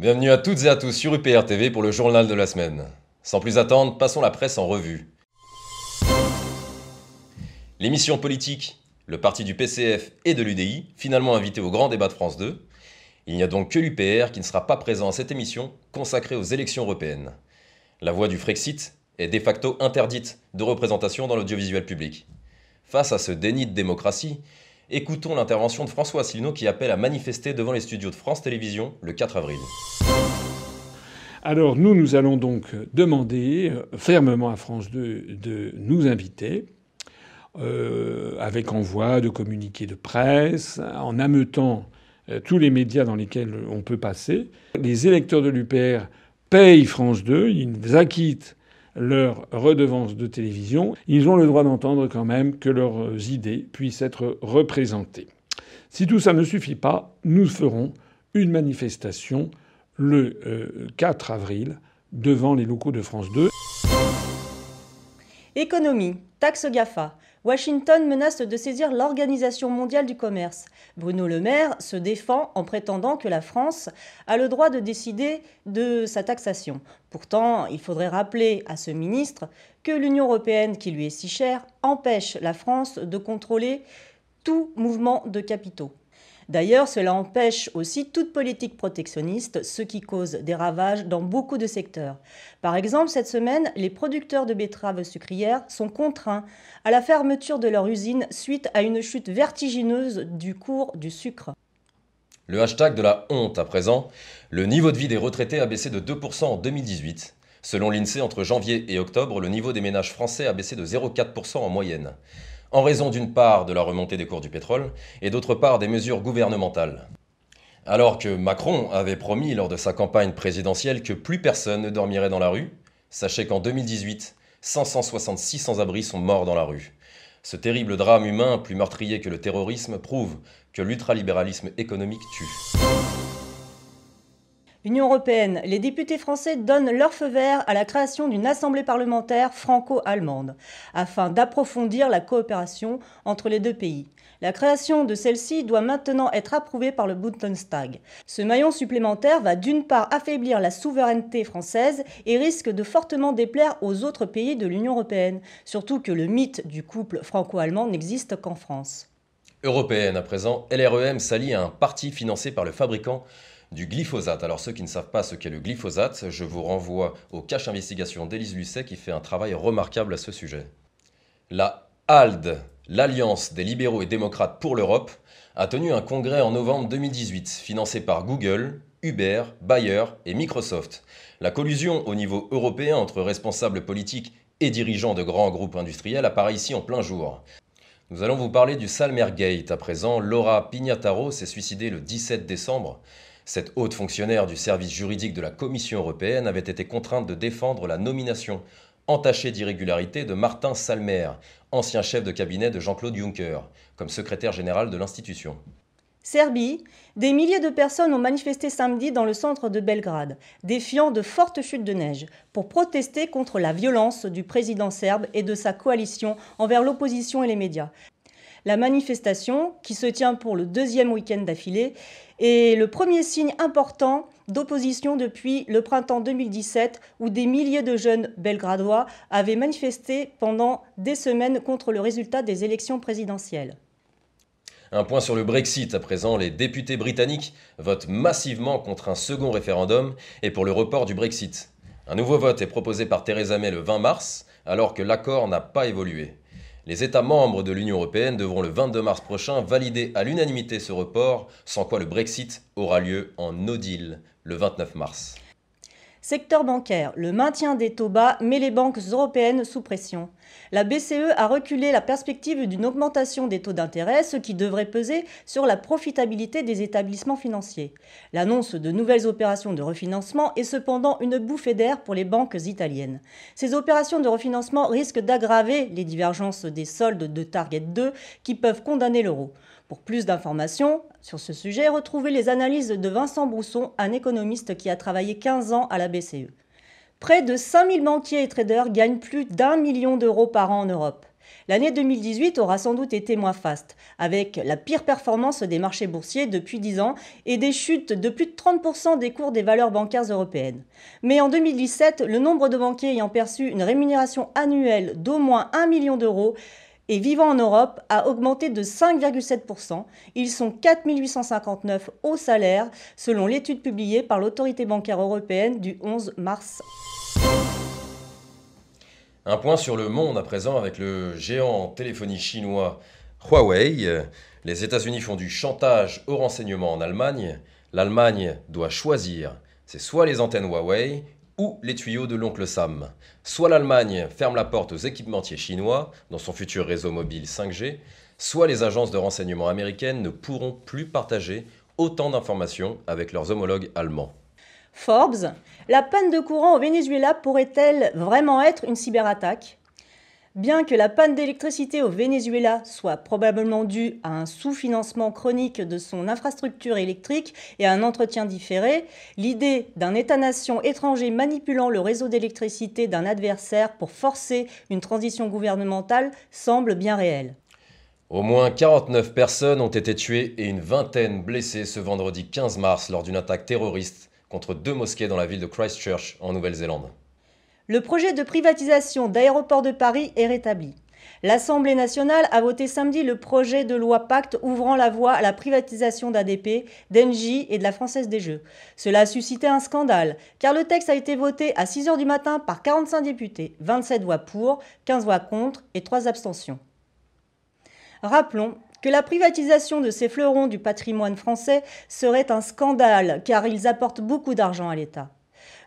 Bienvenue à toutes et à tous sur UPR TV pour le journal de la semaine. Sans plus attendre, passons la presse en revue. L'émission politique, le parti du PCF et de l'UDI, finalement invité au grand débat de France 2. Il n'y a donc que l'UPR qui ne sera pas présent à cette émission consacrée aux élections européennes. La voie du Frexit est de facto interdite de représentation dans l'audiovisuel public. Face à ce déni de démocratie, écoutons l'intervention de François Asselineau qui appelle à manifester devant les studios de France Télévisions le 4 avril. Alors nous, nous allons donc demander euh, fermement à France 2 de nous inviter, euh, avec envoi de communiqués de presse, en ameutant euh, tous les médias dans lesquels on peut passer. Les électeurs de l'UPR payent France 2, ils acquittent leur redevance de télévision, ils ont le droit d'entendre quand même que leurs idées puissent être représentées. Si tout ça ne suffit pas, nous ferons une manifestation le 4 euh, avril devant les locaux de France 2. Économie, taxe GAFA. Washington menace de saisir l'Organisation mondiale du commerce. Bruno Le Maire se défend en prétendant que la France a le droit de décider de sa taxation. Pourtant, il faudrait rappeler à ce ministre que l'Union européenne, qui lui est si chère, empêche la France de contrôler tout mouvement de capitaux. D'ailleurs, cela empêche aussi toute politique protectionniste, ce qui cause des ravages dans beaucoup de secteurs. Par exemple, cette semaine, les producteurs de betteraves sucrières sont contraints à la fermeture de leur usine suite à une chute vertigineuse du cours du sucre. Le hashtag de la honte à présent, le niveau de vie des retraités a baissé de 2% en 2018. Selon l'INSEE, entre janvier et octobre, le niveau des ménages français a baissé de 0,4% en moyenne en raison d'une part de la remontée des cours du pétrole et d'autre part des mesures gouvernementales. Alors que Macron avait promis lors de sa campagne présidentielle que plus personne ne dormirait dans la rue, sachez qu'en 2018, 566 sans-abri sont morts dans la rue. Ce terrible drame humain, plus meurtrier que le terrorisme, prouve que l'ultralibéralisme économique tue. Union européenne, les députés français donnent leur feu vert à la création d'une assemblée parlementaire franco-allemande, afin d'approfondir la coopération entre les deux pays. La création de celle-ci doit maintenant être approuvée par le Bundestag. Ce maillon supplémentaire va d'une part affaiblir la souveraineté française et risque de fortement déplaire aux autres pays de l'Union européenne, surtout que le mythe du couple franco-allemand n'existe qu'en France. Européenne à présent, LREM s'allie à un parti financé par le fabricant du glyphosate. Alors ceux qui ne savent pas ce qu'est le glyphosate, je vous renvoie au cache investigation d'Élise Lucet qui fait un travail remarquable à ce sujet. La ALDE, l'Alliance des libéraux et démocrates pour l'Europe, a tenu un congrès en novembre 2018 financé par Google, Uber, Bayer et Microsoft. La collusion au niveau européen entre responsables politiques et dirigeants de grands groupes industriels apparaît ici en plein jour. Nous allons vous parler du Salmergate. À présent, Laura Pignataro s'est suicidée le 17 décembre. Cette haute fonctionnaire du service juridique de la Commission européenne avait été contrainte de défendre la nomination entachée d'irrégularité de Martin Salmer, ancien chef de cabinet de Jean-Claude Juncker, comme secrétaire général de l'institution. Serbie, des milliers de personnes ont manifesté samedi dans le centre de Belgrade, défiant de fortes chutes de neige, pour protester contre la violence du président serbe et de sa coalition envers l'opposition et les médias. La manifestation, qui se tient pour le deuxième week-end d'affilée, est le premier signe important d'opposition depuis le printemps 2017, où des milliers de jeunes belgradois avaient manifesté pendant des semaines contre le résultat des élections présidentielles. Un point sur le Brexit à présent, les députés britanniques votent massivement contre un second référendum et pour le report du Brexit. Un nouveau vote est proposé par Theresa May le 20 mars, alors que l'accord n'a pas évolué. Les États membres de l'Union européenne devront le 22 mars prochain valider à l'unanimité ce report, sans quoi le Brexit aura lieu en no deal le 29 mars. Secteur bancaire, le maintien des taux bas met les banques européennes sous pression. La BCE a reculé la perspective d'une augmentation des taux d'intérêt, ce qui devrait peser sur la profitabilité des établissements financiers. L'annonce de nouvelles opérations de refinancement est cependant une bouffée d'air pour les banques italiennes. Ces opérations de refinancement risquent d'aggraver les divergences des soldes de Target 2 qui peuvent condamner l'euro. Pour plus d'informations sur ce sujet, retrouvez les analyses de Vincent Brousson, un économiste qui a travaillé 15 ans à la BCE. Près de 5000 banquiers et traders gagnent plus d'un million d'euros par an en Europe. L'année 2018 aura sans doute été moins faste, avec la pire performance des marchés boursiers depuis 10 ans et des chutes de plus de 30% des cours des valeurs bancaires européennes. Mais en 2017, le nombre de banquiers ayant perçu une rémunération annuelle d'au moins 1 million d'euros et vivant en Europe a augmenté de 5,7%. Ils sont 4 859 au salaire, selon l'étude publiée par l'autorité bancaire européenne du 11 mars. Un point sur le monde à présent avec le géant téléphonie chinois Huawei. Les États-Unis font du chantage au renseignement en Allemagne. L'Allemagne doit choisir. C'est soit les antennes Huawei ou les tuyaux de l'oncle Sam. Soit l'Allemagne ferme la porte aux équipementiers chinois dans son futur réseau mobile 5G, soit les agences de renseignement américaines ne pourront plus partager autant d'informations avec leurs homologues allemands. Forbes, la panne de courant au Venezuela pourrait-elle vraiment être une cyberattaque? Bien que la panne d'électricité au Venezuela soit probablement due à un sous-financement chronique de son infrastructure électrique et à un entretien différé, l'idée d'un État-nation étranger manipulant le réseau d'électricité d'un adversaire pour forcer une transition gouvernementale semble bien réelle. Au moins 49 personnes ont été tuées et une vingtaine blessées ce vendredi 15 mars lors d'une attaque terroriste contre deux mosquées dans la ville de Christchurch en Nouvelle-Zélande. Le projet de privatisation d'Aéroports de Paris est rétabli. L'Assemblée nationale a voté samedi le projet de loi Pacte ouvrant la voie à la privatisation d'ADP, d'Engie et de la Française des Jeux. Cela a suscité un scandale, car le texte a été voté à 6 h du matin par 45 députés, 27 voix pour, 15 voix contre et 3 abstentions. Rappelons que la privatisation de ces fleurons du patrimoine français serait un scandale, car ils apportent beaucoup d'argent à l'État.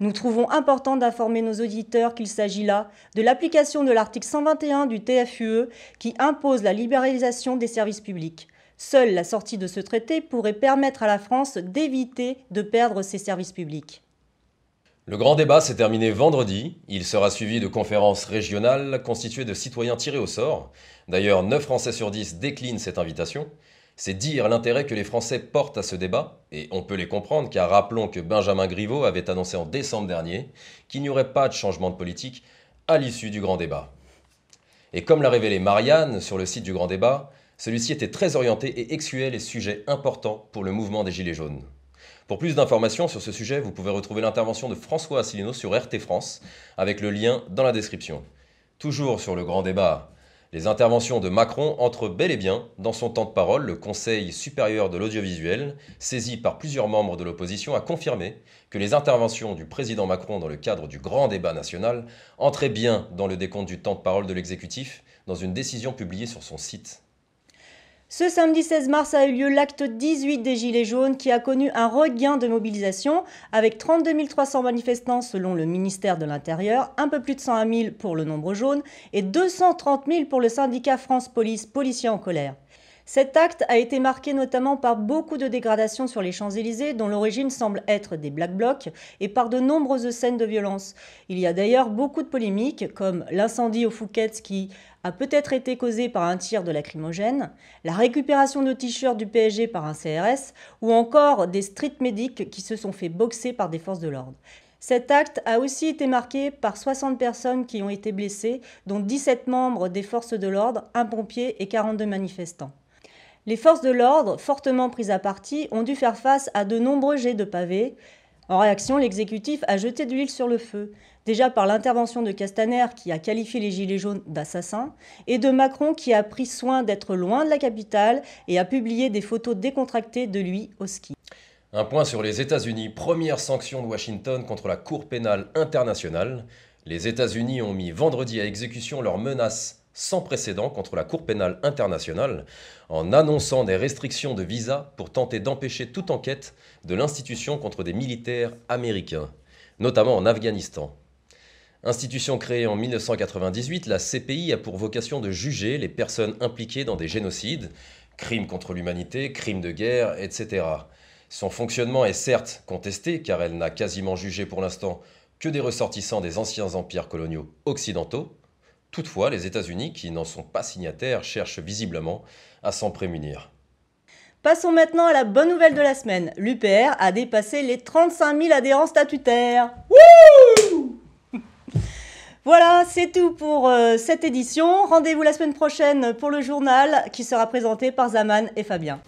Nous trouvons important d'informer nos auditeurs qu'il s'agit là de l'application de l'article 121 du TFUE qui impose la libéralisation des services publics. Seule la sortie de ce traité pourrait permettre à la France d'éviter de perdre ses services publics. Le grand débat s'est terminé vendredi. Il sera suivi de conférences régionales constituées de citoyens tirés au sort. D'ailleurs, 9 Français sur 10 déclinent cette invitation. C'est dire l'intérêt que les Français portent à ce débat, et on peut les comprendre car rappelons que Benjamin Griveaux avait annoncé en décembre dernier qu'il n'y aurait pas de changement de politique à l'issue du grand débat. Et comme l'a révélé Marianne sur le site du grand débat, celui-ci était très orienté et excluait les sujets importants pour le mouvement des Gilets jaunes. Pour plus d'informations sur ce sujet, vous pouvez retrouver l'intervention de François Asselineau sur RT France, avec le lien dans la description. Toujours sur le grand débat, les interventions de Macron entrent bel et bien dans son temps de parole. Le Conseil supérieur de l'audiovisuel, saisi par plusieurs membres de l'opposition, a confirmé que les interventions du président Macron dans le cadre du grand débat national entraient bien dans le décompte du temps de parole de l'exécutif dans une décision publiée sur son site. Ce samedi 16 mars a eu lieu l'acte 18 des Gilets jaunes qui a connu un regain de mobilisation avec 32 300 manifestants selon le ministère de l'Intérieur, un peu plus de 101 000 pour le nombre jaune et 230 000 pour le syndicat France Police, policiers en colère. Cet acte a été marqué notamment par beaucoup de dégradations sur les Champs-Élysées, dont l'origine semble être des Black Blocs, et par de nombreuses scènes de violence. Il y a d'ailleurs beaucoup de polémiques, comme l'incendie au Fouquet's qui a peut-être été causé par un tir de lacrymogène, la récupération de t-shirts du PSG par un CRS, ou encore des street medics qui se sont fait boxer par des forces de l'ordre. Cet acte a aussi été marqué par 60 personnes qui ont été blessées, dont 17 membres des forces de l'ordre, un pompier et 42 manifestants. Les forces de l'ordre, fortement prises à partie, ont dû faire face à de nombreux jets de pavés. En réaction, l'exécutif a jeté de l'huile sur le feu, déjà par l'intervention de Castaner qui a qualifié les Gilets jaunes d'assassins, et de Macron qui a pris soin d'être loin de la capitale et a publié des photos décontractées de lui au ski. Un point sur les États-Unis, première sanction de Washington contre la Cour pénale internationale. Les États-Unis ont mis vendredi à exécution leurs menaces sans précédent contre la Cour pénale internationale en annonçant des restrictions de visa pour tenter d'empêcher toute enquête de l'institution contre des militaires américains, notamment en Afghanistan. Institution créée en 1998, la CPI a pour vocation de juger les personnes impliquées dans des génocides, crimes contre l'humanité, crimes de guerre, etc. Son fonctionnement est certes contesté car elle n'a quasiment jugé pour l'instant que des ressortissants des anciens empires coloniaux occidentaux, Toutefois, les États-Unis, qui n'en sont pas signataires, cherchent visiblement à s'en prémunir. Passons maintenant à la bonne nouvelle de la semaine. L'UPR a dépassé les 35 000 adhérents statutaires. Voilà, c'est tout pour euh, cette édition. Rendez-vous la semaine prochaine pour le journal qui sera présenté par Zaman et Fabien.